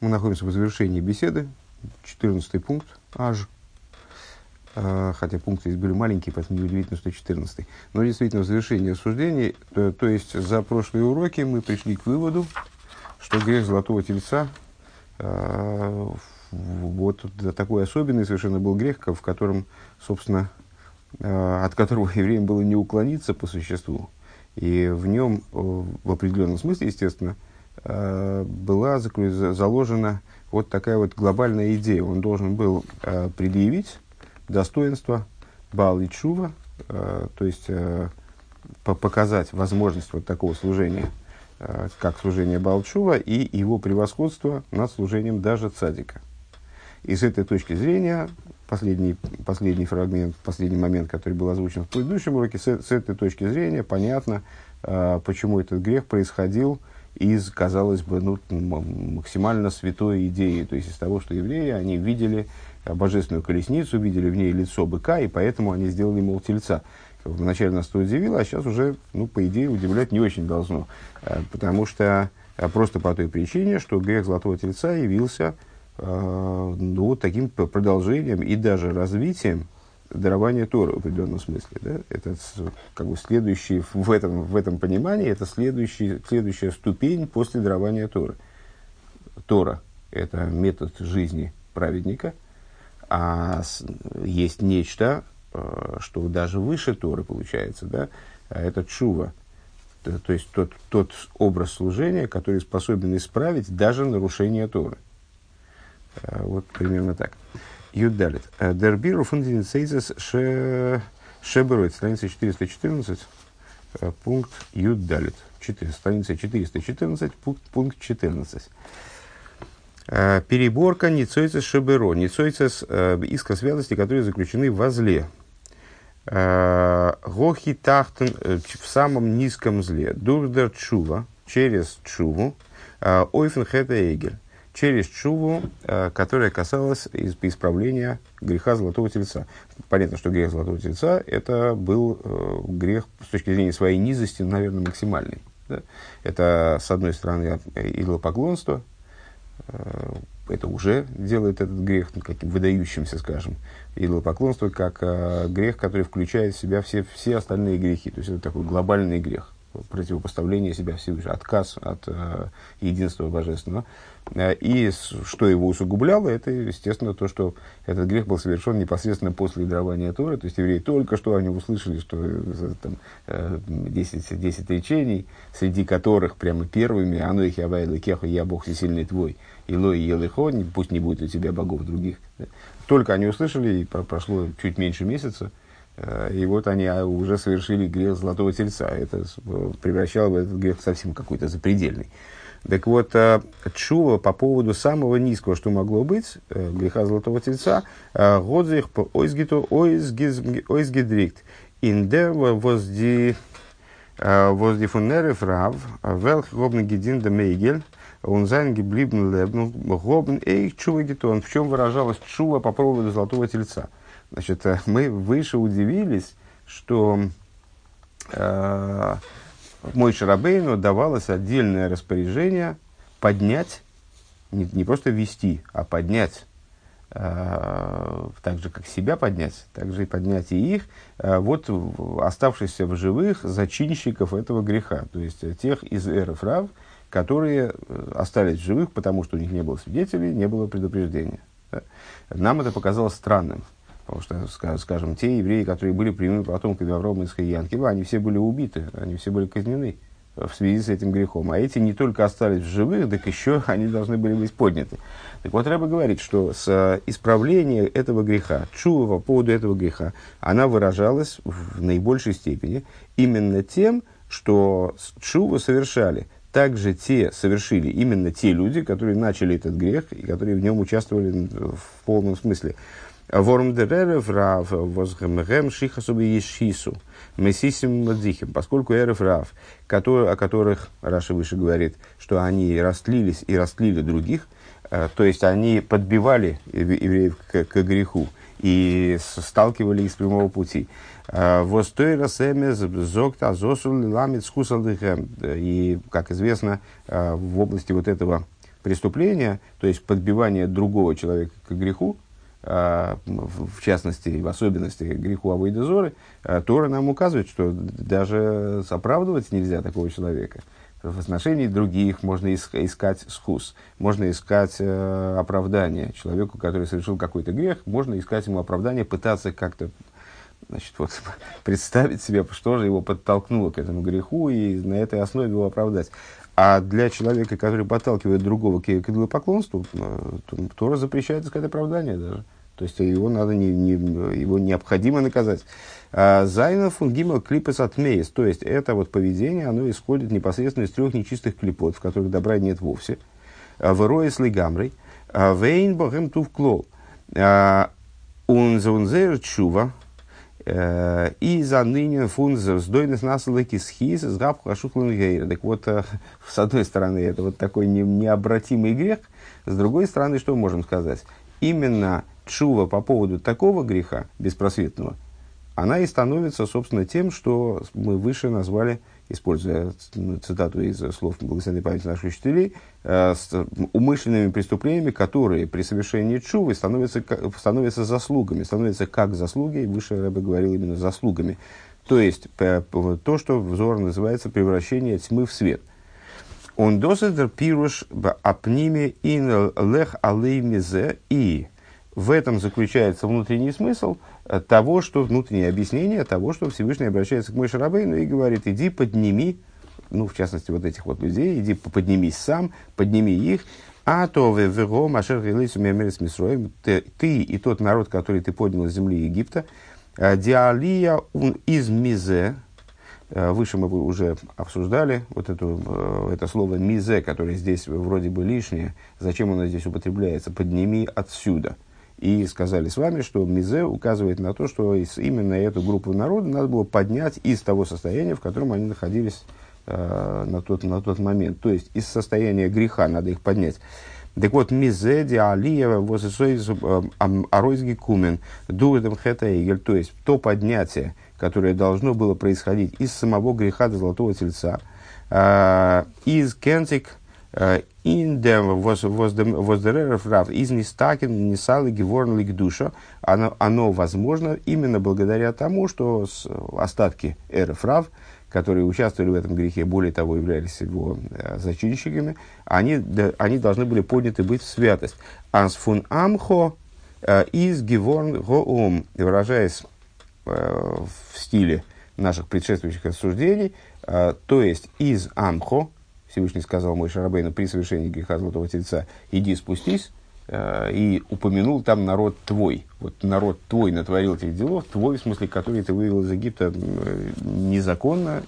Мы находимся в завершении беседы. 14 пункт, аж. А, хотя пункты здесь были маленькие, поэтому неудивительно, что 14. Но действительно, в завершении рассуждений, то, то есть за прошлые уроки мы пришли к выводу, что грех золотого тельца э, вот такой особенный совершенно был грех, в котором, собственно, э, от которого евреям было не уклониться по существу. И в нем, в определенном смысле, естественно, Э, была заложена вот такая вот глобальная идея. Он должен был э, предъявить достоинство Баал и Чува, э, то есть показать возможность вот такого служения, как служение Балчува, и его превосходство над служением даже цадика. И с этой точки зрения, последний, последний фрагмент, последний момент, который был озвучен в предыдущем уроке, с, с этой точки зрения понятно, почему этот грех происходил из, казалось бы, ну, максимально святой идеи, то есть из того, что евреи, они видели божественную колесницу, видели в ней лицо быка, и поэтому они сделали, мол, тельца. Вначале нас это удивило, а сейчас уже, ну, по идее, удивлять не очень должно. Э, потому что э, просто по той причине, что грех золотого тельца явился э, ну, таким продолжением и даже развитием дарование Торы в определенном смысле. Да? Это как бы следующий, в этом, в этом понимании, это следующий, следующая ступень после дарования Торы. Тора – это метод жизни праведника, а есть нечто, э, что даже выше Торы получается, да? А это чува, то, то есть тот, тот образ служения, который способен исправить даже нарушение Торы. Э, вот примерно так. Юдалит. Э, Дербиру фундинцейзес шебероид, страница 414, э, пункт Юдалит. Страница 414, пункт, пункт 14. Э, переборка ницойцес шеберо, ницойцес иска святости, которые заключены в зле. Гохи тахтен в самом низком зле. Дурдер чува, через чуву, ойфен хета эгель через чуву, э, которая касалась исправления греха золотого тельца. Понятно, что грех золотого тельца это был э, грех с точки зрения своей низости, наверное, максимальный. Да? Это, с одной стороны, идолопоклонство, э, это уже делает этот грех ну, каким выдающимся, скажем, идолопоклонство, как грех, который включает в себя все, все остальные грехи. То есть это такой глобальный грех противопоставление себя Всевышнему, отказ от э, единства божественного. Э, и что его усугубляло, это, естественно, то, что этот грех был совершен непосредственно после дарования Торы. То есть евреи только что они услышали, что э, там, 10, 10 речений, среди которых прямо первыми «Ану их явай кеху, я Бог всесильный твой, и лой елыхо, пусть не будет у тебя богов других». Только они услышали, и прошло чуть меньше месяца, Э, и вот они а, уже совершили грех золотого тельца. Это превращало бы этот грех совсем какой-то запредельный. Так вот, э, чува по поводу самого низкого, что могло быть, э, греха золотого тельца, годзих по ойзгиту ойзгидрикт. Инде возди возди фуннерев рав, велх гобн гидин да мейгель, он зайн гиблибн лебн, гобн эйх чува гитон. В чем выражалась чува по поводу золотого тельца? Значит, э, мы выше удивились, что э, мой Шарабейну давалось отдельное распоряжение поднять, не, не просто вести, а поднять, э, так же как себя поднять, так же и поднять и их, э, вот оставшихся в живых зачинщиков этого греха, то есть э, тех из эров Рав, которые э, остались в живых, потому что у них не было свидетелей, не было предупреждения. Нам это показалось странным. Потому что, скажем, те евреи, которые были прямыми потомками Аврома и Янкива, они все были убиты, они все были казнены в связи с этим грехом. А эти не только остались в живых, так еще они должны были быть подняты. Так вот, Рэба говорит, что с э, исправления этого греха, чува по поводу этого греха, она выражалась в наибольшей степени именно тем, что чуву совершали также те совершили именно те люди, которые начали этот грех и которые в нем участвовали в полном смысле. Ворм деререв рав возгемгем шихасуби ешису. Месисим мадзихим. Поскольку эрев рав, о которых Раша выше говорит, что они растлились и растлили других, э, то есть они подбивали евреев к, к греху и сталкивали их с прямого пути. Э, и, как известно, э, в области вот этого преступления, то есть подбивание другого человека к греху, в частности, в особенности греху Авойдозоры, а, Тора нам указывает, что даже оправдывать нельзя такого человека. В отношении других можно искать схус, можно искать э, оправдание человеку, который совершил какой-то грех, можно искать ему оправдание, пытаться как-то значит, вот, представить себе, что же его подтолкнуло к этому греху, и на этой основе его оправдать. А для человека, который подталкивает другого к, к идолопоклонству, э, Тора запрещает искать оправдание даже. То есть его надо не, не, его необходимо наказать. А Зайна фунгима клипес отмеес. То есть это вот поведение, оно исходит непосредственно из трех нечистых клипот, в которых добра нет вовсе. А Вероис лигамрей. А Вейн богем тув клол. Унзер чува. Э, и за ныне фунз вздойность насылыки схиз с габху Так вот, э, с одной стороны, это вот такой не, необратимый грех, с другой стороны, что можем сказать? Именно чува по поводу такого греха беспросветного, она и становится, собственно, тем, что мы выше назвали используя цитату из слов благословенной памяти наших учителей, э, с умышленными преступлениями, которые при совершении чувы становятся, становятся заслугами, становятся как заслуги, выше Рэбе говорил именно заслугами. То есть, то, что взор называется превращение тьмы в свет. Он досадер пируш апниме ин лех алей мизе и в этом заключается внутренний смысл – того, что внутреннее объяснение того, что Всевышний обращается к Мойше Рабейну и говорит, иди подними, ну, в частности, вот этих вот людей, иди поднимись сам, подними их, а то вего машер ты, и тот народ, который ты поднял из земли Египта, э, диалия из мизе, э, выше мы уже обсуждали вот эту, э, это слово мизе, которое здесь вроде бы лишнее, зачем оно здесь употребляется, подними отсюда – и сказали с вами, что Мизе указывает на то, что именно эту группу народа надо было поднять из того состояния, в котором они находились э, на, тот, на тот момент. То есть из состояния греха надо их поднять. Так вот, Мизе, Диалиева, Возесойз, э, Аройзги Кумен, Дуэдем Хета Игель, то есть то поднятие, которое должно было происходить из самого греха до Золотого Тельца, э, из Кентик, was der Рав из нестакен несалы геворн лик душа. Оно оно возможно именно благодаря тому что остатки эрф Рав которые участвовали в этом грехе, более того, являлись его э, зачинщиками, они, они должны были подняты быть в святость. Анс фун амхо э, из геворн гоом, выражаясь э, в стиле наших предшествующих рассуждений, то есть из амхо, Всевышний сказал мой Шарабейну при совершении греха Золотого Тельца, иди спустись, э, и упомянул там народ твой. Вот народ твой натворил этих делов, твой, в смысле, который ты вывел из Египта э, незаконно,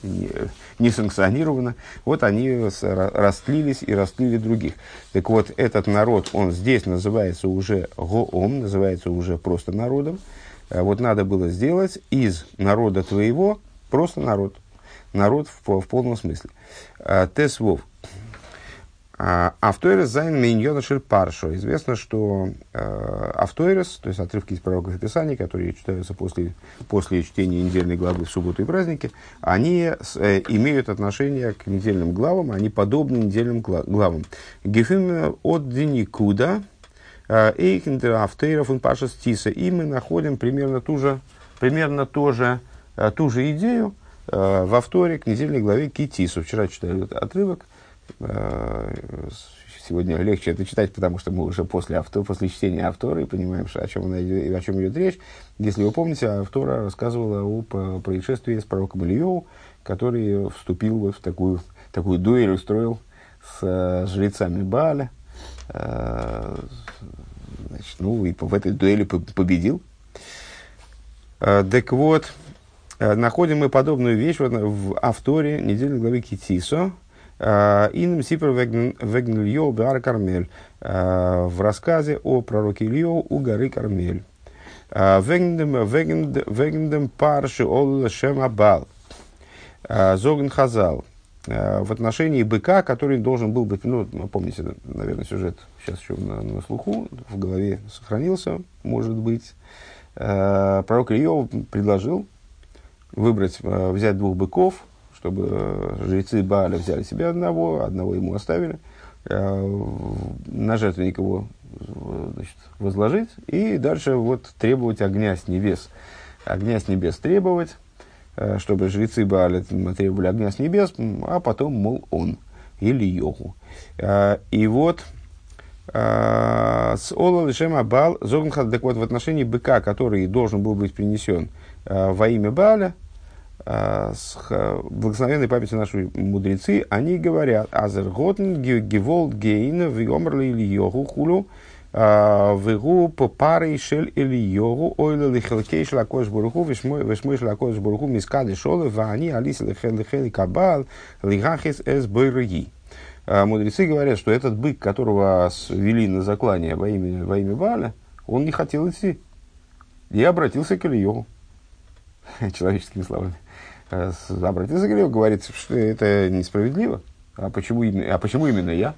не, санкционированно. Вот они растлились и растлили других. Так вот, этот народ, он здесь называется уже העם, называется уже просто народом. Э, вот надо было сделать из народа твоего просто народ народ в, в полном смысле. А, ט"ו. А, הפטורות זיינען מענין הפרשה. Известно, что э, הפטורות, то есть отрывки из пророков писаний, которые читаются после, после чтения недельной главы в субботу и праздники, они э, имеют отношение к недельным главам, они подобны недельным главам. Гефим от Деникуда, Эйхендер Автоэров и Паша Стиса. И мы находим примерно ту же, примерно тоже, ту же идею, во вторник, недельной главе Китису. Вчера читали этот отрывок. Э, сегодня легче это читать, потому что мы уже после, авто, после чтения автора и понимаем, о, чем она идет, о чем идет речь. Если вы помните, автора рассказывала о происшествии с пророком Ильеву, который вступил в такую, такую дуэль, устроил с э, жрецами Бааля. Значит, ну, и в этой дуэли победил. Так вот, Э, находим мы подобную вещь вот в авторе недельной главы Китисо, э, Инм Сипер Вегн Бар Кармель, э, в рассказе о пророке Ильё у горы Кармель. Вегндем Парши Ол Шем Абал. Зоген Хазал. В отношении быка, который должен был быть, ну, помните, наверное, сюжет сейчас еще на, на слуху, в голове сохранился, может быть. Пророк Ильё предложил выбрать, э, взять двух быков, чтобы э, жрецы Бааля взяли себе одного, одного ему оставили, на жертвенник его значит, возложить и дальше вот требовать огня с небес. Огня с небес требовать, чтобы жрецы Бааля требовали огня с небес, а потом, мол, он или Йогу. И вот с Ола Лишем Абал Зогнхат, так вот в отношении быка, который должен был быть принесен во имя Бааля, с благословенной памяти наши мудрецы, они говорят, Азерготен геволд гейн виомрли или йогу хулю, вегу по паре шель или йогу, ойла лихелкей шлакош буруху, вешмой шлакош буруху, мискады шолы, вани алис лихели кабал, лихахис эс бойрги. Мудрецы говорят, что этот бык, которого вели на заклание во имя, во имя Баля, он не хотел идти. И обратился к Ильеву. Человеческими словами. Э, обратился к Ильеву, говорит, что это несправедливо. А почему, а почему именно я?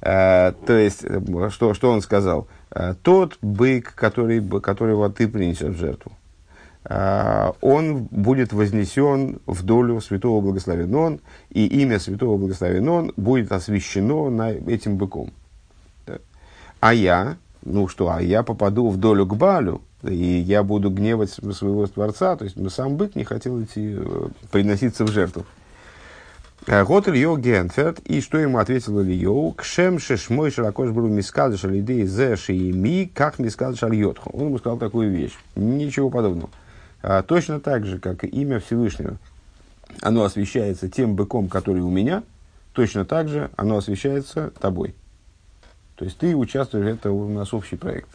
Uh, то есть, э, что, что он сказал? Uh, тот бык, который, которого ты принесешь в жертву, он будет вознесен в долю святого благословен и имя святого благословен будет освящено на этим быком. А я, ну что, а я попаду в долю к Балю, и я буду гневать своего Творца, то есть сам бык не хотел идти, э, приноситься в жертву. Э, год Ильё Генферт, и что ему ответил Ильё? Кшем шешмой широкош был мискадыш алидей зе ми, как мискадыш альотху. Он ему сказал такую вещь. Ничего подобного. А, точно так же, как имя Всевышнего, оно освещается тем быком, который у меня, точно так же оно освещается тобой. То есть ты участвуешь, это у нас общий проект.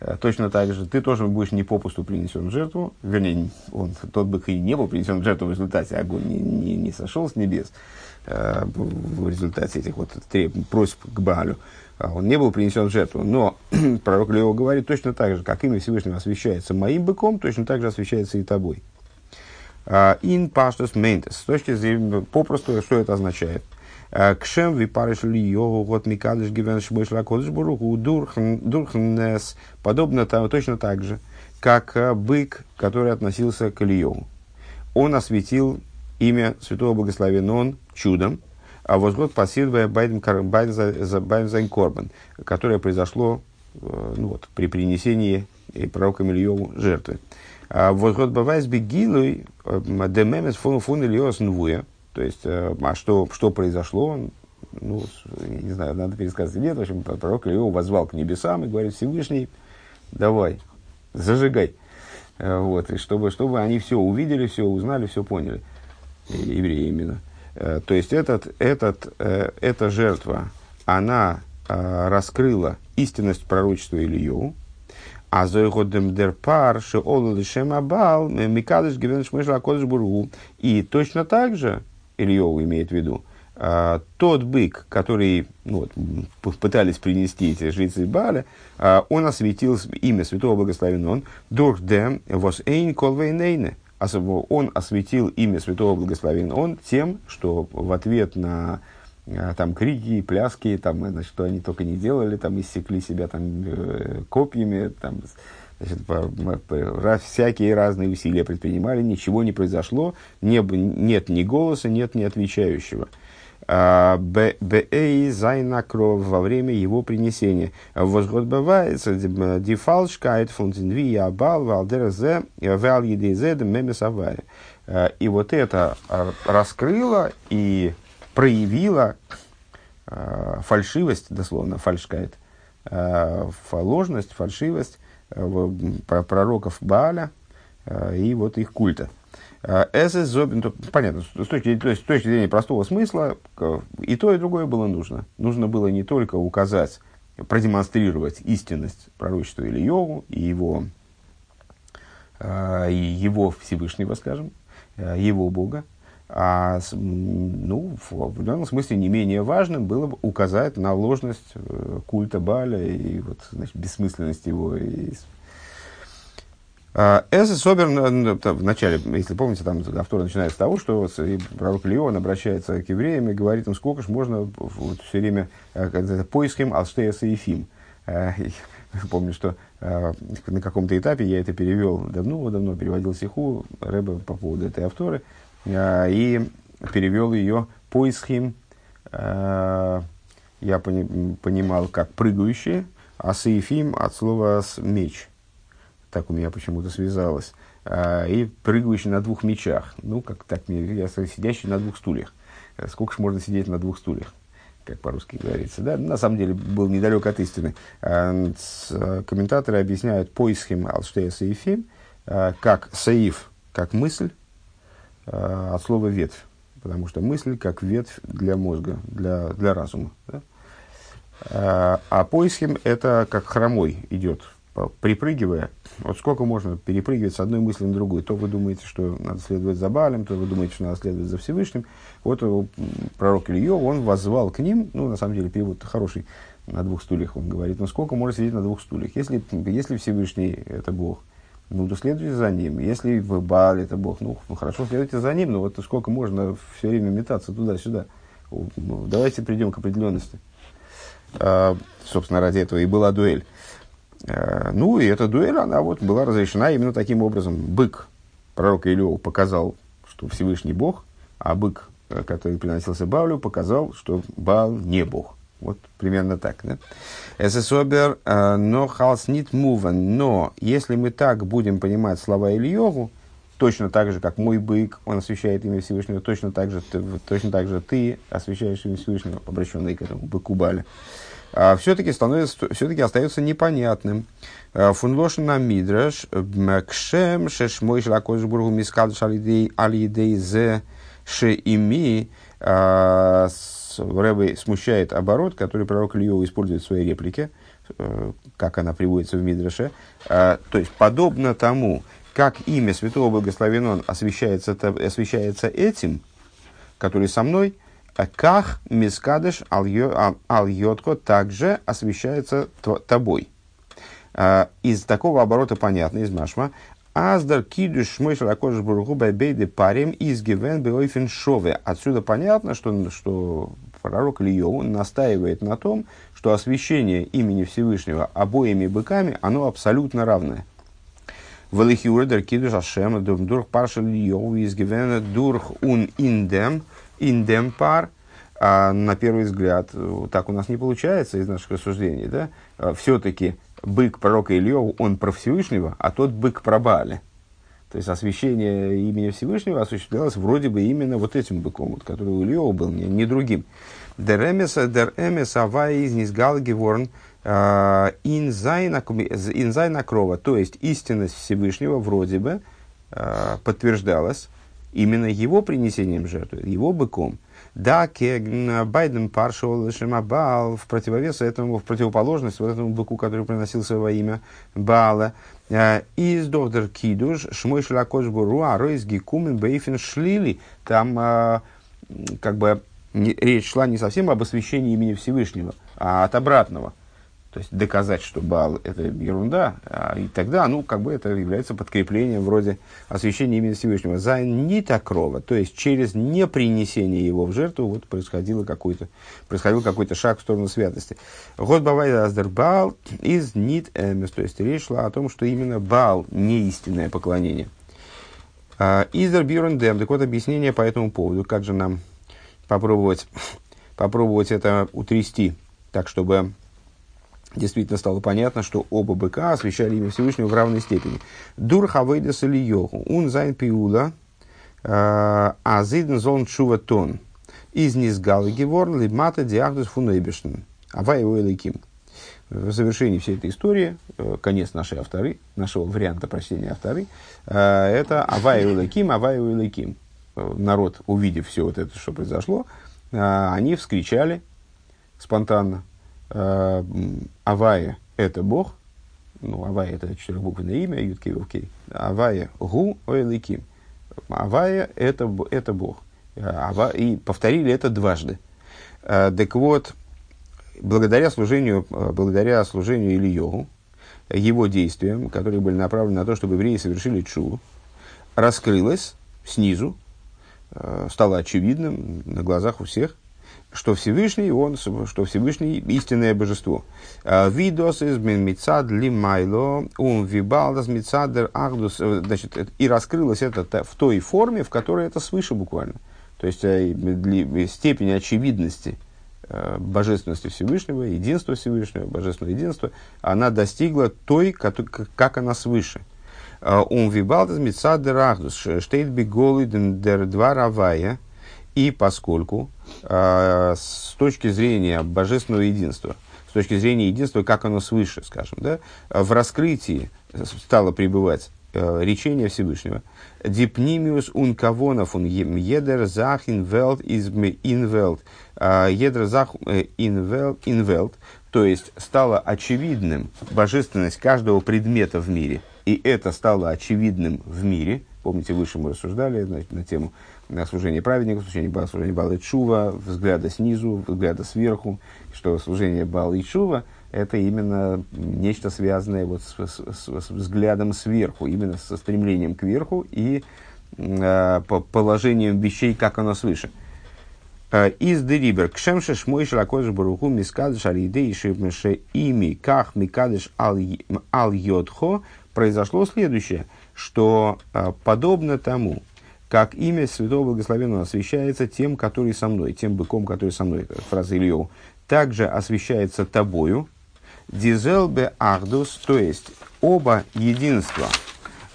Э, точно так же ты тоже будешь не попусту принесен в жертву, вернее, он, тот бы и не был принесен в жертву в результате, огонь не, не, не сошел с небес э, в результате этих вот треб, просьб к Баалю, а он не был принесен в жертву. Но пророк Лео говорит точно так же, как имя Всевышнего освещается моим быком, точно так же освещается и тобой. Ин паштус ментес. С точки зрения, попросту, что это означает? Кшем випариш ли йогу год микадыш гивен шмыш лакодыш буруху дурхнес. Подобно там, точно так же, как э, бык, который относился к Ильеву. Он осветил имя святого благословен он чудом, а возгод пассивая Байден Корбан, которое произошло э, ну вот, при принесении пророком Ильеву жертвы. А возгод бавайс бегилуй э, демемес фун фун Ильос нвуя, то есть, э, а что, что произошло, ну, не знаю, надо пересказать нет. В общем, пророк его возвал к небесам и говорит, Всевышний, давай, зажигай. Э, вот, и чтобы, чтобы они все увидели, все узнали, все поняли. Евреи именно. Э, то есть, этот, этот, эта жертва, она раскрыла истинность пророчества Илью, а зоиходем дер пар, что олалишем абал, микадыш гивен шмышла кодыш бургу. И точно так же, Ильеву имеет в виду, а, тот бык, который ну, вот, пытались принести эти жрецы Баля, а, он осветил имя святого благословенного, он дурдем вос эйн колвейнейне. Он осветил имя святого благословенного, он тем, что в ответ на а, там крики, пляски, там, значит, что они только не делали, там, иссекли себя там, э, копьями, там, Значит, по, по, всякие разные усилия предпринимали, ничего не произошло, не, нет ни голоса, нет ни отвечающего. А, Бэй зайна кровь во время его принесения. Возгод бывается дефалшкайт фунтинви абал валдерзе вал едезе мемесавари. А, и вот это раскрыло и проявило а, фальшивость, дословно, фальшкайт, ложность, фальшивость пророков Бааля э, и вот их культа. Эсэс Зобин, понятно, с точки, то есть, с точки зрения простого смысла, и то, и другое было нужно. Нужно было не только указать, продемонстрировать истинность пророчества Йогу и его, э, его Всевышнего, скажем, э, его Бога, а ну, в данном смысле не менее важным было бы указать на ложность э, культа Баля и вот, значит, бессмысленность его. А, Эсэ Собер в начале, если помните, там автор начинается с того, что пророк Леон обращается к евреям и говорит им, сколько же можно вот, все время э, поиском Алштея Ефим. Э, помню, что на каком-то этапе я это перевел давно-давно, переводил стиху Рэба по поводу этой авторы – Э, и перевел ее поисхим я понимал как прыгающие, а Саифим от слова меч. Так у меня почему-то связалось. И прыгающий на двух мечах. Ну, как так мне, я сидящий на двух стульях. Сколько же можно сидеть на двух стульях? как по-русски говорится. Да? На самом деле был недалек от истины. Комментаторы объясняют поисхим алштея саифим, как саиф, как мысль, от слова ветвь. Потому что мысль как ветвь для мозга, для, для разума. Да? А поисхим это как хромой идет, припрыгивая. Вот сколько можно перепрыгивать с одной мысли на другую. То вы думаете, что надо следовать за Балем, то вы думаете, что надо следовать за Всевышним. Вот пророк Илье, он возвал к ним, ну, на самом деле, перевод хороший, на двух стульях, он говорит, ну, сколько можно сидеть на двух стульях? Если, если Всевышний – это Бог, то следуйте за ним. Если Бааль – это Бог, ну, хорошо, следуйте за ним, но вот сколько можно все время метаться туда-сюда? Ну, давайте придем к определенности. А, собственно, ради этого и была дуэль. А, ну, и эта дуэль, она вот была разрешена именно таким образом. Бык пророка Илева показал, что Всевышний Бог, а бык, э, который приносился Бавлю, показал, что Баал не Бог. Вот примерно так. Да? Эсэсобер, э, но халс нит муван. Но если мы так будем понимать слова Ильеву, точно так же, как мой бык, он освещает имя Всевышнего, точно так же, точно так же ты освещаешь имя Всевышнего, обращенный к этому быку Баля, а, все-таки становится, все-таки остается непонятным. А, Фунлошин на мидраш, кшем, шешмой шлакош бургу мискадыш алидей зе шеими, а, Рэбе смущает оборот, который пророк Ильев использует в своей реплике, э, как она приводится в Мидраше. То есть, подобно тому, как имя Святого Благословен Он освещается, освещается этим, который со мной, а как мискадыш ал-йотко также освещается тобой. А, из такого оборота понятно, из машма, Аздар кидуш мой шалакош бургу бейды парим из гивен беойфен шове. Отсюда понятно, что, что пророк Ильеву настаивает на том, что освящение имени Всевышнего обоими быками, оно абсолютно равное. Велихиурдер кидуш ашем дурх паршал Ильеву из гивен дурх ун индем – индемпар, а на первый взгляд, так у нас не получается из наших рассуждений, да, а все-таки бык пророка Ильева, он про Всевышнего, а тот бык про Бааля. То есть освящение имени Всевышнего осуществлялось вроде бы именно вот этим быком, вот, который у Ильева был, не, не другим. Деремес, деремес, авай из низгал геворн, а, инзайна крова, то есть истинность Всевышнего вроде бы а, подтверждалась именно его принесением жертвы, его быком. Да, Байден паршал Шемабал в противовес этому, в противоположность вот этому быку, который приносился во имя Баала. Э, из Довдер Кидуш, Шмой Шлакош Буруа, Ройс Гекумен Бейфен Шлили. Там э, как бы речь шла не совсем об освящении имени Всевышнего, а от обратного – то есть доказать, что Баал это ерунда, а, и тогда, ну, как бы это является подкреплением вроде освящения имени Всевышнего. За не такрова, то есть через непринесение его в жертву, вот происходило какой-то, происходил какой-то шаг в сторону святости. Год Бавай Баал из Нит Эмес, то есть речь шла о том, что именно Баал не истинное поклонение. А, איז דער ביאור אין דעם, так вот объяснение по этому поводу, как же нам попробовать, попробовать это утрясти, так чтобы действительно стало понятно, что оба быка освящали имя Всевышнего в равной степени. דורך עבודת אליהו, און זיין פעולה, אז אידן זאלן תשובה טאן. איז נתגלה געווארן למטה די אחדות פון אויבערשטן. Авай его В завершении всей этой истории, э, конец нашей афторы, нашего варианта прочтения афторы, э, это Авай Уэлаким, Авай Уэлаким. Э, народ, увидев все вот это, что произошло, они вскричали спонтанно, Э, Авая – это Бог, ну, Авая – это четырехбуквенное имя, Юткей Вовкей. Авая – Гу Ойликим. Авая – это, это Бог. Ава, и повторили это дважды. Э, так вот, благодаря служению, э, благодаря служению Ильеву, его действиям, которые были направлены на то, чтобы евреи совершили чу, раскрылось снизу, стало очевидным на глазах у всех – что Всевышний, он, что Всевышний истинное божество. А, видос из мицад лимайло ум вибалдас мицадер ахдус. Э, значит, и раскрылось это в той форме, в которой это свыше буквально. То есть э, степень очевидности э, божественности Всевышнего, единства Всевышнего, божественного единства, она достигла той, как, она свыше. Он вибалтес митсадер ахдус, штейт биголы дер два равая, и поскольку с точки зрения божественного единства, с точки зрения единства, как оно свыше, скажем, да, в раскрытии стало пребывать э, речение Всевышнего. Дипнимиус ун кавонов ун едер зах инвелт из инвелт. А, едер зах э, инвелт. То есть стало очевидным божественность каждого предмета в мире. И это стало очевидным в мире. Помните, выше мы рассуждали значит, на тему на служение праведников, служение, служение Бала и Чува, взгляда снизу, взгляда сверху, что служение Бала и Чува – это именно нечто связанное вот с, с, с, взглядом сверху, именно со стремлением к верху и э, по положением вещей, как оно свыше. Э, из дерибер кшемше шмой шракодыш баруху мискадыш алидей шипмеше ими ках микадыш ал йодхо произошло следующее, что э, подобно тому, как имя Святого Благословенного освящается тем, который со мной, тем быком, который со мной, фраза Ильеву, также освящается тобою, Дизелбе Ахдус, то есть оба единства,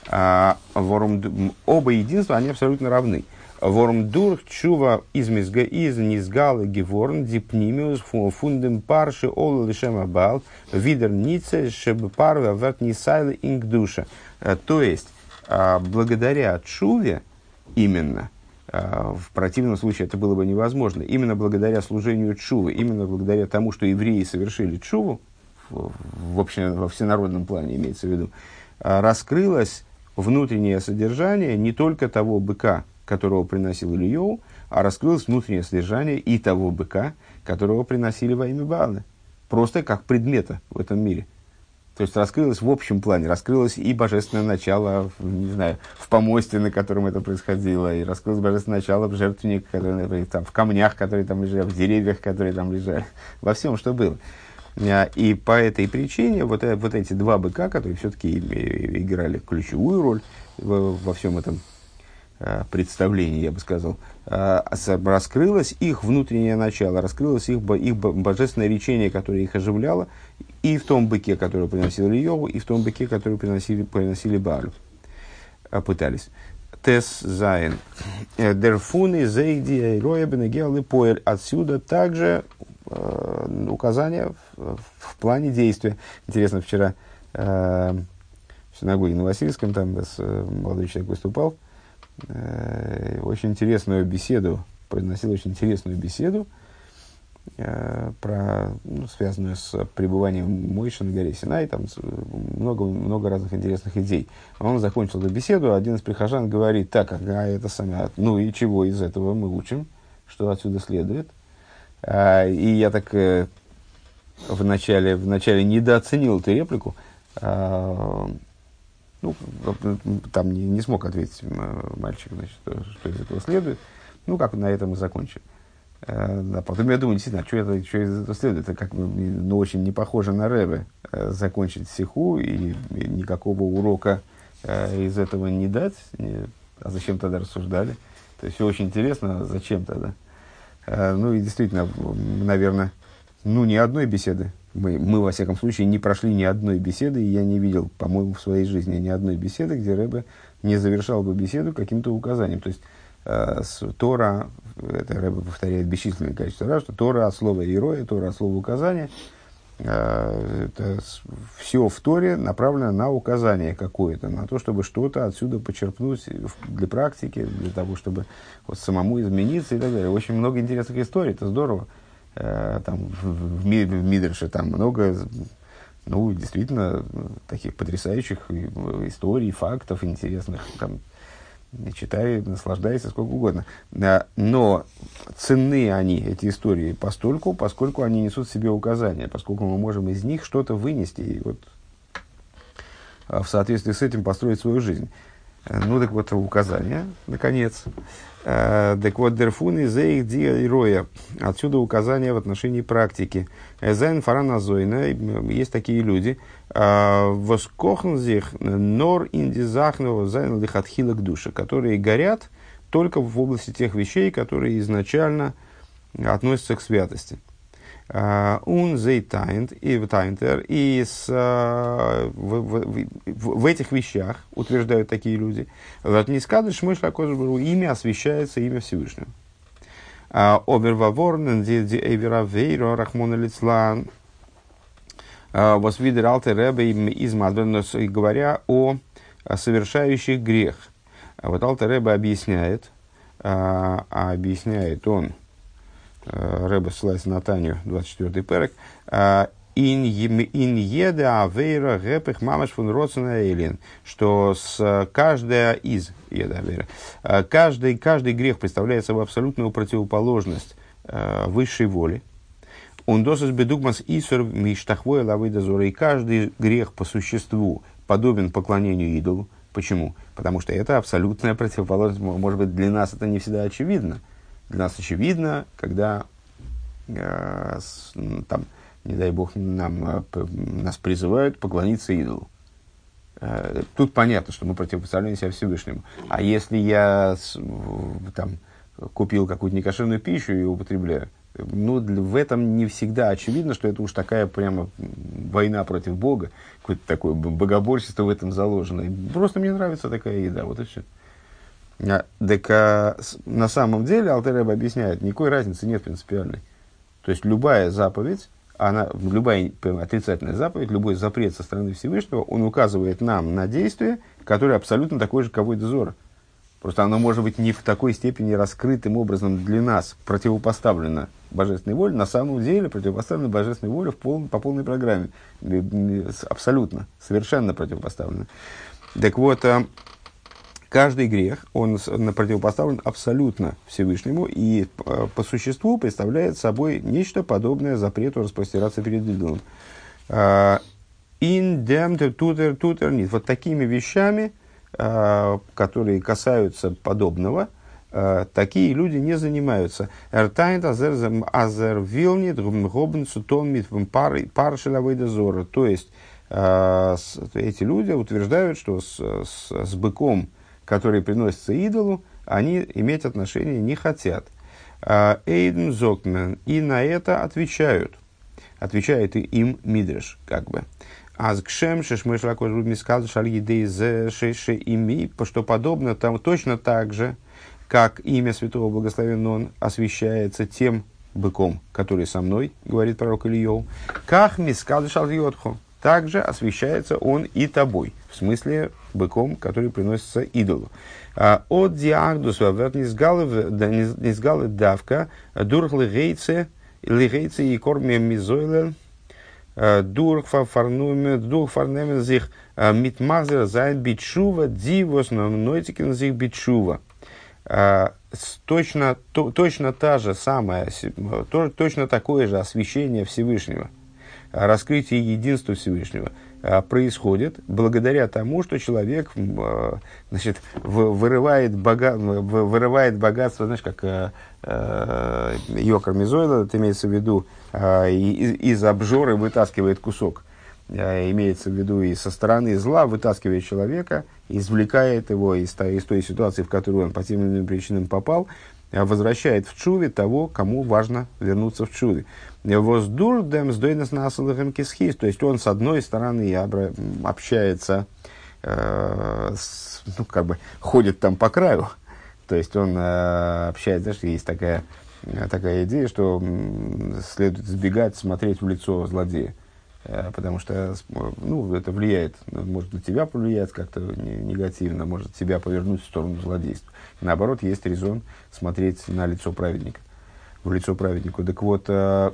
а, оба единства, они абсолютно равны. Вормдур чува из низгала геворн дипнимиус фундем парши ол лишем абал видер нице шеб парве верт нисайле инг душа. Э, то есть, а, благодаря чуве именно, а, в противном случае это было бы невозможно. Именно благодаря служению чувы, именно благодаря тому, что евреи совершили чуву, в, общем, во всенародном плане имеется в виду, а, раскрылось внутреннее содержание не только того быка, которого приносил Ильев, а раскрылось внутреннее содержание и того быка, которого приносили во имя Баалы. Просто как предмета в этом мире. То есть раскрылось в общем плане, раскрылось и божественное начало, не знаю, в помосте, на котором это происходило, и раскрылось божественное начало в жертвеннике, который, там, в камнях, которые там лежали, в деревьях, которые там лежали, во всем, что было. А, и по этой причине вот, э, вот эти два быка, которые все-таки играли ключевую роль во, во всем этом а, представлении, я бы сказал, а, раскрылось их внутреннее начало, раскрылось их, их божественное речение, которое их оживляло, и в том быке, который приносил Иову, и в том быке, который приносили, приносили Балю. Пытались. Тес Зайн. Э, Дерфуны, Зейди, Роя, Бенегел и Поэль. Отсюда также э, указания в, в плане действия. Интересно, вчера э, в синагоге на Васильском, там с, э, молодой человек выступал, э, очень интересную беседу, произносил очень интересную беседу э, про, ну, связанную с пребыванием Мойши на горе Синай, там много, много разных интересных идей. Он закончил эту беседу, один из прихожан говорит, так, а это самое, ну и чего из этого мы учим, что отсюда следует – а, и я так э, вначале, вначале недооценил эту реплику. А, ну, там не, не смог ответить мальчик, значит, что, что из этого следует. Ну, как на этом и закончили. А потом я думаю, действительно, что, это, что из этого следует? Это как ну, очень не похоже на Рэбе закончить сиху и, никакого урока из этого не дать. А зачем тогда рассуждали? То есть все очень интересно, зачем тогда? Э, ну и действительно, наверное, ну ни одной беседы. Мы, мы, во всяком случае, не прошли ни одной беседы, и я не видел, по-моему, в своей жизни ни одной беседы, где Рэбе не завершал бы беседу каким-то указанием. То есть, э, Тора, это Рэбе повторяет бесчисленное количество раз, что Тора от слова «ироя», Тора от слова «указания», э, это все в Торе направлено на указание какое-то, на то, чтобы что-то отсюда почерпнуть для практики, для того, чтобы вот самому измениться и так далее. Очень много интересных историй, это здорово. Э, там в, в, Мидрше там много, ну, действительно, таких потрясающих историй, фактов интересных. Там, читай, наслаждайся сколько угодно. Э, но ценны они, эти истории, постольку, поскольку они несут в себе указания, поскольку мы можем из них что-то вынести и вот э, в соответствии с этим построить свою жизнь. Ну, так вот, указания, наконец. Э, так вот, דערפון איז אויך א הוראה. Отсюда указания в отношении практики. זיינען פאראן אזוינע. Есть такие люди. Э, Воскохнзих нор индизахного зайн лихатхила к душе. Которые горят только в области тех вещей, которые изначально относятся к святости. און זיי טענהן טענהט ער. И с, в, в, в, в этих вещах, утверждают такие люди, вот не скажешь, мышь имя освещается имя Всевышнего. Оберваворнен, ди эвера вейро, рахмона лицлан, восвидер алте ребе из говоря о совершающих грех. Вот Алта Рэбе объясняет, а, а объясняет он, а, Рэбе ссылается на Таню, 24-й перек, а, ин еде авейра гэпых мамаш фун родсена эйлин, что с каждая из еда авейра, каждый, каждый грех представляет собой абсолютную противоположность высшей воли. Он досыс бедугмас исур миштахвой лавыдазора, и каждый грех по существу подобен поклонению идолу. Почему? Потому что это абсолютная противоположность. Может быть, для нас это не всегда очевидно. Для нас очевидно, когда э, там, не дай бог, нам, э, нас призывают поклониться идолу. Э, тут понятно, что мы противопоставляем себя Всевышнему. А если я там, купил какую-то некошерную пищу и употребляю, ну, в этом не всегда очевидно, что это уж такая прямо война против Бога, какое-то такое богоборчество в этом заложено. Просто мне нравится такая еда, вот и все. А, так а, на самом деле Алтереба объясняет, никакой разницы нет принципиальной. То есть любая заповедь, она, любая отрицательная заповедь, любой запрет со стороны Всевышнего, он указывает нам на действие, которое абсолютно такое же, кого и дозор. Просто оно может быть не в такой степени раскрытым образом для нас противопоставлено божественной воле, на самом деле противопоставлено божественной воле в пол, по полной программе. Абсолютно, совершенно противопоставлено. Так вот, а, каждый грех, он противопоставлен абсолютно Всевышнему и а, по существу представляет собой нечто подобное запрету распростираться перед идолом. Индем тутер тутер нет. Вот такими вещами – Э, которые касаются подобного, э, такие люди не занимаются. Эртайнт азер вилнит гобнцу тонмит паршелавейда зора. То есть, э, эти люди утверждают, что с, с, с быком, который приносится идолу, они иметь отношения не хотят. Эйден Зокмен. И на это отвечают. Отвечает им Мидриш, как бы. Аз кшем шешмышлакош мискал шальидей шеше ими, что подобно там точно так же, как имя святого благословен он освещается тем быком, который со мной, говорит пророк Ильев, как мискал шальйотхо, также освещается он и тобой, в смысле быком, который приносится идолу. А, от диагдус низгалы давка דורך להוציא להוציא יקר מזולל און דורך פארנעמען זיך מיט מחזיר זיין בתשובה די וואס נויטיקן זיך בתשובה. Точно, то, точно та же самая, то, точно такое же освящение Всевышнего, раскрытие единства Всевышнего происходит благодаря тому, что человек значит, вырывает, бога, вырывает богатство, знаешь, как э, יקר מזולל, это имеется в виду, э, из, обжоры вытаскивает кусок. Э, имеется в виду и со стороны зла вытаскивает человека, извлекает его из той ситуации, в которую он по тем или иным причинам попал, возвращает в чуве того, кому важно вернуться в чуве. Воздур дем сдойнес насылахем кисхис. То есть он с одной стороны общается, э, ну, как бы ходит там по краю, то есть он э, общается, знаешь, есть такая, э, такая идея, что следует избегать смотреть в лицо злодея. Э, потому что ну, это влияет, может на тебя повлиять как-то негативно, может тебя повернуть в сторону злодейства. Наоборот, есть резон смотреть на лицо праведника, в лицо праведнику. Так вот, э,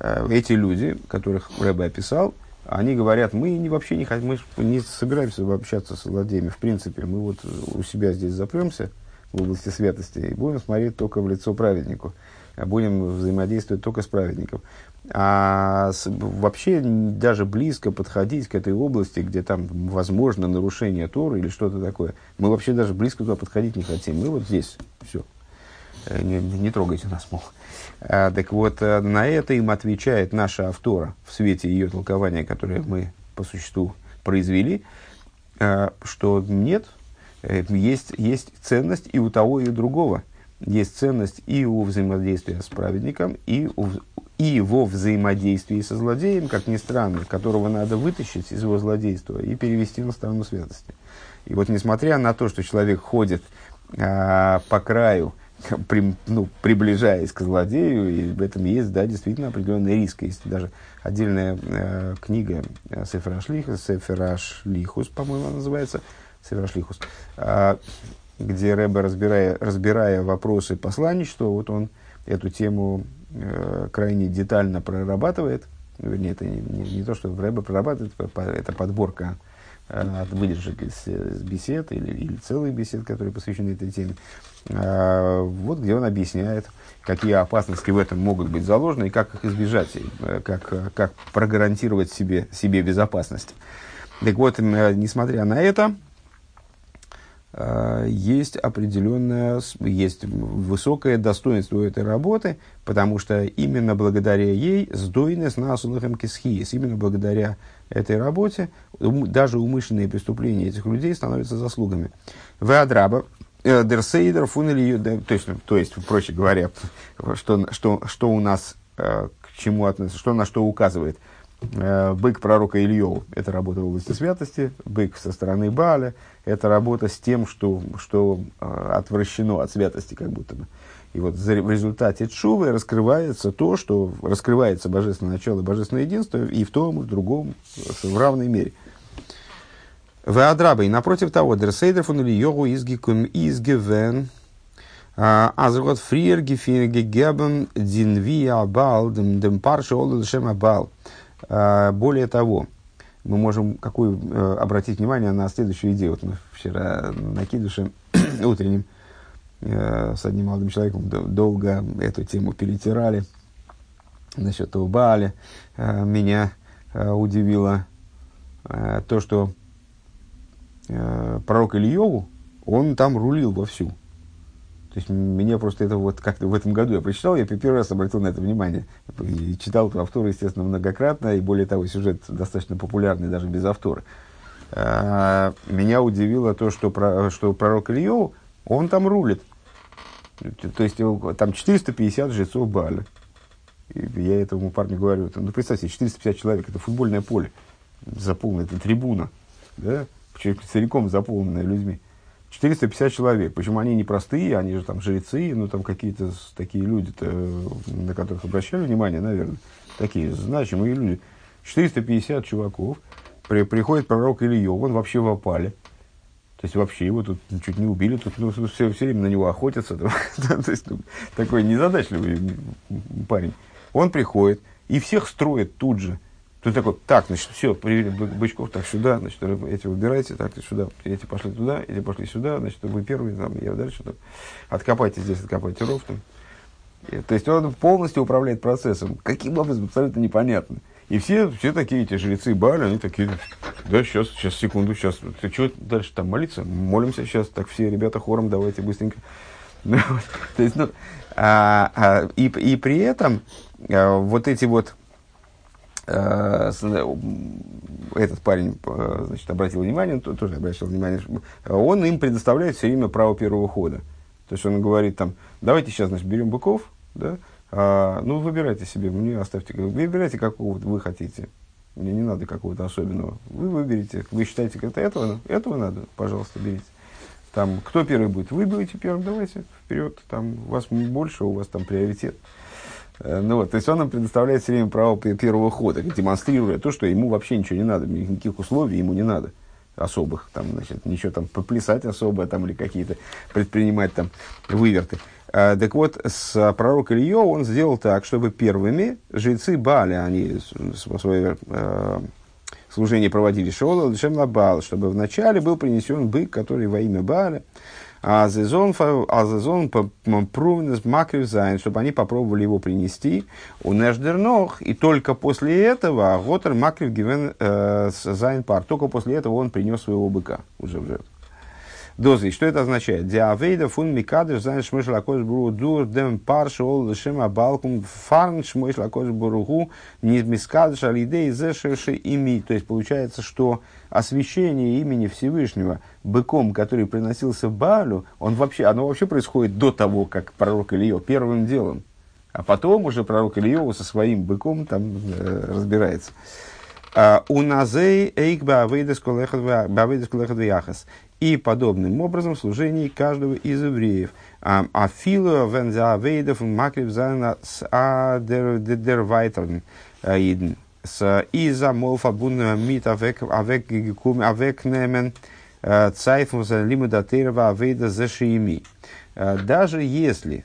э, эти люди, которых Рэбе описал, они говорят, мы не, вообще не, мы не собираемся общаться с злодеями. В принципе, мы вот у себя здесь запремся, в области святости, и будем смотреть только в лицо праведнику, а будем взаимодействовать только с праведником. А вообще даже близко подходить к этой области, где там возможно нарушение Тора или что-то такое, мы вообще даже близко туда подходить не хотим. Мы вот здесь, все. Э, не, не трогайте нас, мол. А, так вот, э, на это им отвечает наша автора в свете ее толкования, которое мы по существу произвели, э, что нет, есть, есть ценность и у того, и у другого. Есть ценность и у взаимодействия с праведником, и у, и во взаимодействии со злодеем, как ни странно, которого надо вытащить из его злодейства и перевести на сторону святости. И вот несмотря на то, что человек ходит а, по краю, при, ну, приближаясь к злодею, и в этом есть, да, действительно определенный риск. Есть даже отдельная э, книга Сеферашлихус, Сеферашлихус, по-моему, называется, Сеферашлихус, э, где Рэбе, разбирая, разбирая вопросы посланничества, вот он эту тему э, крайне детально прорабатывает. Вернее, это не, не, не то, что Рэбе прорабатывает, это подборка э, от выдержек из, из бесед или, или целых бесед, которые посвящены этой теме. Э, вот где он объясняет, какие опасности в этом могут быть заложены и как их избежать, э, как, как прогарантировать себе, себе безопасность. Так вот, э, несмотря на это, Э, есть определенное, есть высокое достоинство этой работы, потому что именно благодаря ей сдойнес насулахам кисхиес, именно благодаря этой работе даже умышленные преступления этих людей становятся заслугами. Веадраба, э, дерсейдер фунели, то есть, то есть, проще говоря, что, что, что у нас э, к чему относится, что на что указывает – Э, бык пророка Ильеву – это работа в области святости, бык со стороны Бааля – это работа с тем, что, что э, отвращено от святости как будто бы. И вот в результате Чувы раскрывается то, что раскрывается божественное начало, божественное единство и в том, и в другом в равной мере. В Адраба, и напротив того, Дерсейдер фон Ильеву изгикум изгивен Азгот фриер гефирге гебен динвия бал дем парше олу лешем абал. А, более того, мы можем какую, э, обратить внимание на следующую идею. Вот мы вчера на кидуше утреннем э, с одним молодым человеком долго эту тему перетирали насчет того Бааля. Э, меня удивило то, что пророк Ильеву, он там рулил вовсю. То есть меня просто это вот как-то в этом году я прочитал, я первый раз обратил на это внимание. И читал эту автору, естественно, многократно, и более того, сюжет достаточно популярный даже без автора. А, меня удивило то, что, про, что пророк Ильев, он там рулит. То есть там 450 жрецов Баля. И я этому парню говорю, ну представьте, 450 человек, это футбольное поле, заполнено, это трибуна, да, целиком заполненная людьми. 450 человек. Почему они не простые, они же там жрецы, ну там какие-то такие люди, на которых обращали внимание, наверное, такие значимые люди. 450 чуваков, при, приходит пророк Илья, он вообще в опале. То есть вообще его тут чуть не убили, тут ну, все, все время на него охотятся. То есть ну, такой незадачливый парень. Он приходит и всех строит тут же Тут такой, так, значит, все, привели бычков, так, сюда, значит, эти выбирайте, так, сюда, эти пошли туда, эти пошли сюда, значит, вы первые, там, я дальше, там, откопайте здесь, откопайте ров, там. И, то есть он полностью управляет процессом. Каким образом, абсолютно непонятно. И все, все такие эти жрецы Бали, они такие, да, сейчас, сейчас, секунду, сейчас, ты что дальше там молиться? Молимся сейчас, так все ребята хором, давайте быстренько. Ну, то есть, ну, а, а, и, и при этом а, вот эти вот этот парень э, значит, обратил внимание, тоже обращал внимание, он им предоставляет все время право первого хода. То есть он говорит там, давайте сейчас значит, берем быков, да, а, ну выбирайте себе, мне оставьте, выбирайте какого вы хотите. Мне не надо какого-то особенного. Вы выберите, вы считаете, это этого, этого надо, пожалуйста, берите. Там, кто первый будет? Вы будете первым, давайте, вперед, там, у вас больше, у вас там приоритет. Э, ну, вот, то есть он нам предоставляет все время право первого хода, демонстрируя то, что ему вообще ничего не надо, никаких условий ему не надо особых, там, значит, ничего там поплясать особо там, или какие-то предпринимать там выверты. А, так вот, с пророком Ильё он сделал так, чтобы первыми жрецы Бали, они свое э, служение проводили Шола, Лешем Лабал, чтобы вначале был принесен бык, который во имя Бааля, а зезон прувнес макрив зайн, чтобы они попробовали его принести у неждернох, и только после этого готер макрив гивен э, зайн пар, только после этого он принес своего быка уже в жертву. Дозы, что это означает? Диавейда фун микадыш зайн шмыш лакош буру дур дем пар шол шема балкум фарн шмыш лакош буругу не мискадыш алидей зешеши ими. То есть получается, что освящение имени Всевышнего быком, который приносился Баалю, он вообще, оно вообще происходит до того, как пророк Илье первым делом А потом уже пророк Ильеву со своим быком там э, разбирается. А, у назей эйк баавейдес колехат яхас. И подобным образом в служении каждого из евреев. А филу вензаавейдов макрив зана с адервайтерн иден. С иза молфа бунна мит авек авек немен цайфун за лимудатырова авейда зашиими. Даже если,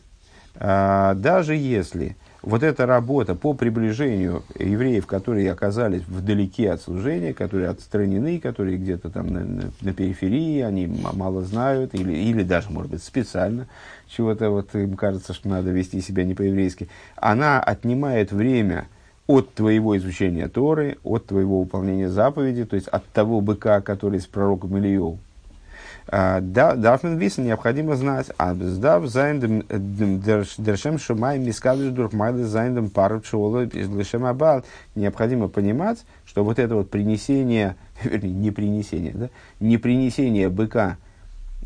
даже если вот эта работа по приближению евреев, которые оказались вдалеке от служения, которые отстранены, которые где-то там на, на, на периферии, они мало знают, или, или даже, может быть, специально чего-то вот им кажется, что надо вести себя не по-еврейски, она отнимает время от твоего изучения Торы, от твоего выполнения заповеди, то есть от того быка, который с пророком Ильей דארף מען וויסן необходимо знать, אז ס'דארף זיין דעם דער שם שמים מתקדש דורך מעלה זיין דעם פר שעולה לשם הבעל. Необходимо понимать, что вот это вот принесение, вернее, не принесение, да, не принесение быка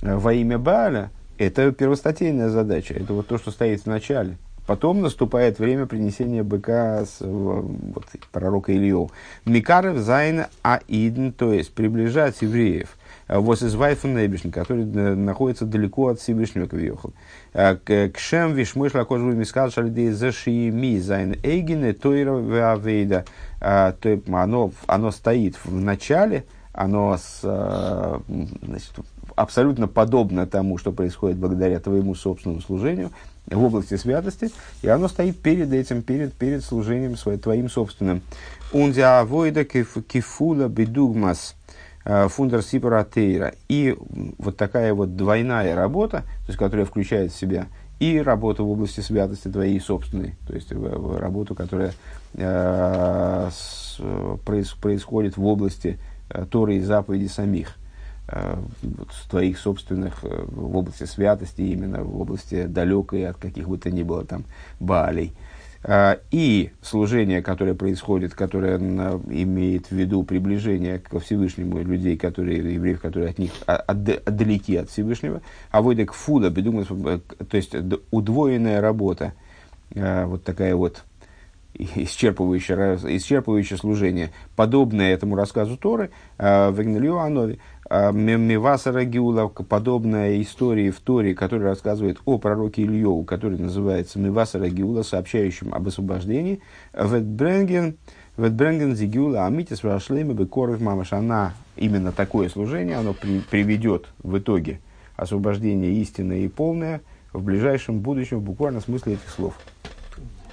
э, во имя Бааля, это первостатейная задача, это вот то, что стоит в начале. Потом наступает время принесения быка с вот, пророка Илью. Микарев зайн аидн, то есть приближать евреев – Вос из Вайфен который э, находится далеко от Всевышнего Кавиохал. Э, Кшем вишмыш лакожу мискал шалидей зашиими зайн эйгине тойра веавейда. Э, оно, оно стоит в начале, оно с, значит, абсолютно подобно тому, что происходит благодаря твоему собственному служению в области святости, и оно стоит перед этим, перед, перед служением своим, твоим собственным. Унзя авойда кифула бедугмас Э, фундер сипаратейра. И вот такая вот двойная работа, то есть, которая включает в себя и работу в области святости твоей собственной, то есть работу, которая э, происходит в области э, Торы и заповедей самих, э, твоих собственных, э, в области святости, именно в области далекой от каких бы то ни было там Баалей. Э, а, и служение, которое происходит, которое имеет в виду приближение ко Всевышнему людей, которые, евреев, которые от них отдалеки от Всевышнего, а выйдек фуда, то есть удвоенная работа, а, вот такая вот исчерпывающее, исчерпывающее служение, подобное этому рассказу Торы, а, בענין אליהו הנביא, а, מבשר הגאולה, подобная истории в Торе, которая рассказывает о пророке Илье, который называется מבשר הגאולה, сообщающим об освобождении, וועט ברענגען, וועט ברענגען די גאולה, האמיתית והשלימה בקרוב ממש, она, именно такое служение, оно при, приведет в итоге освобождение истинное и полное в ближайшем будущем, в буквальном смысле этих слов.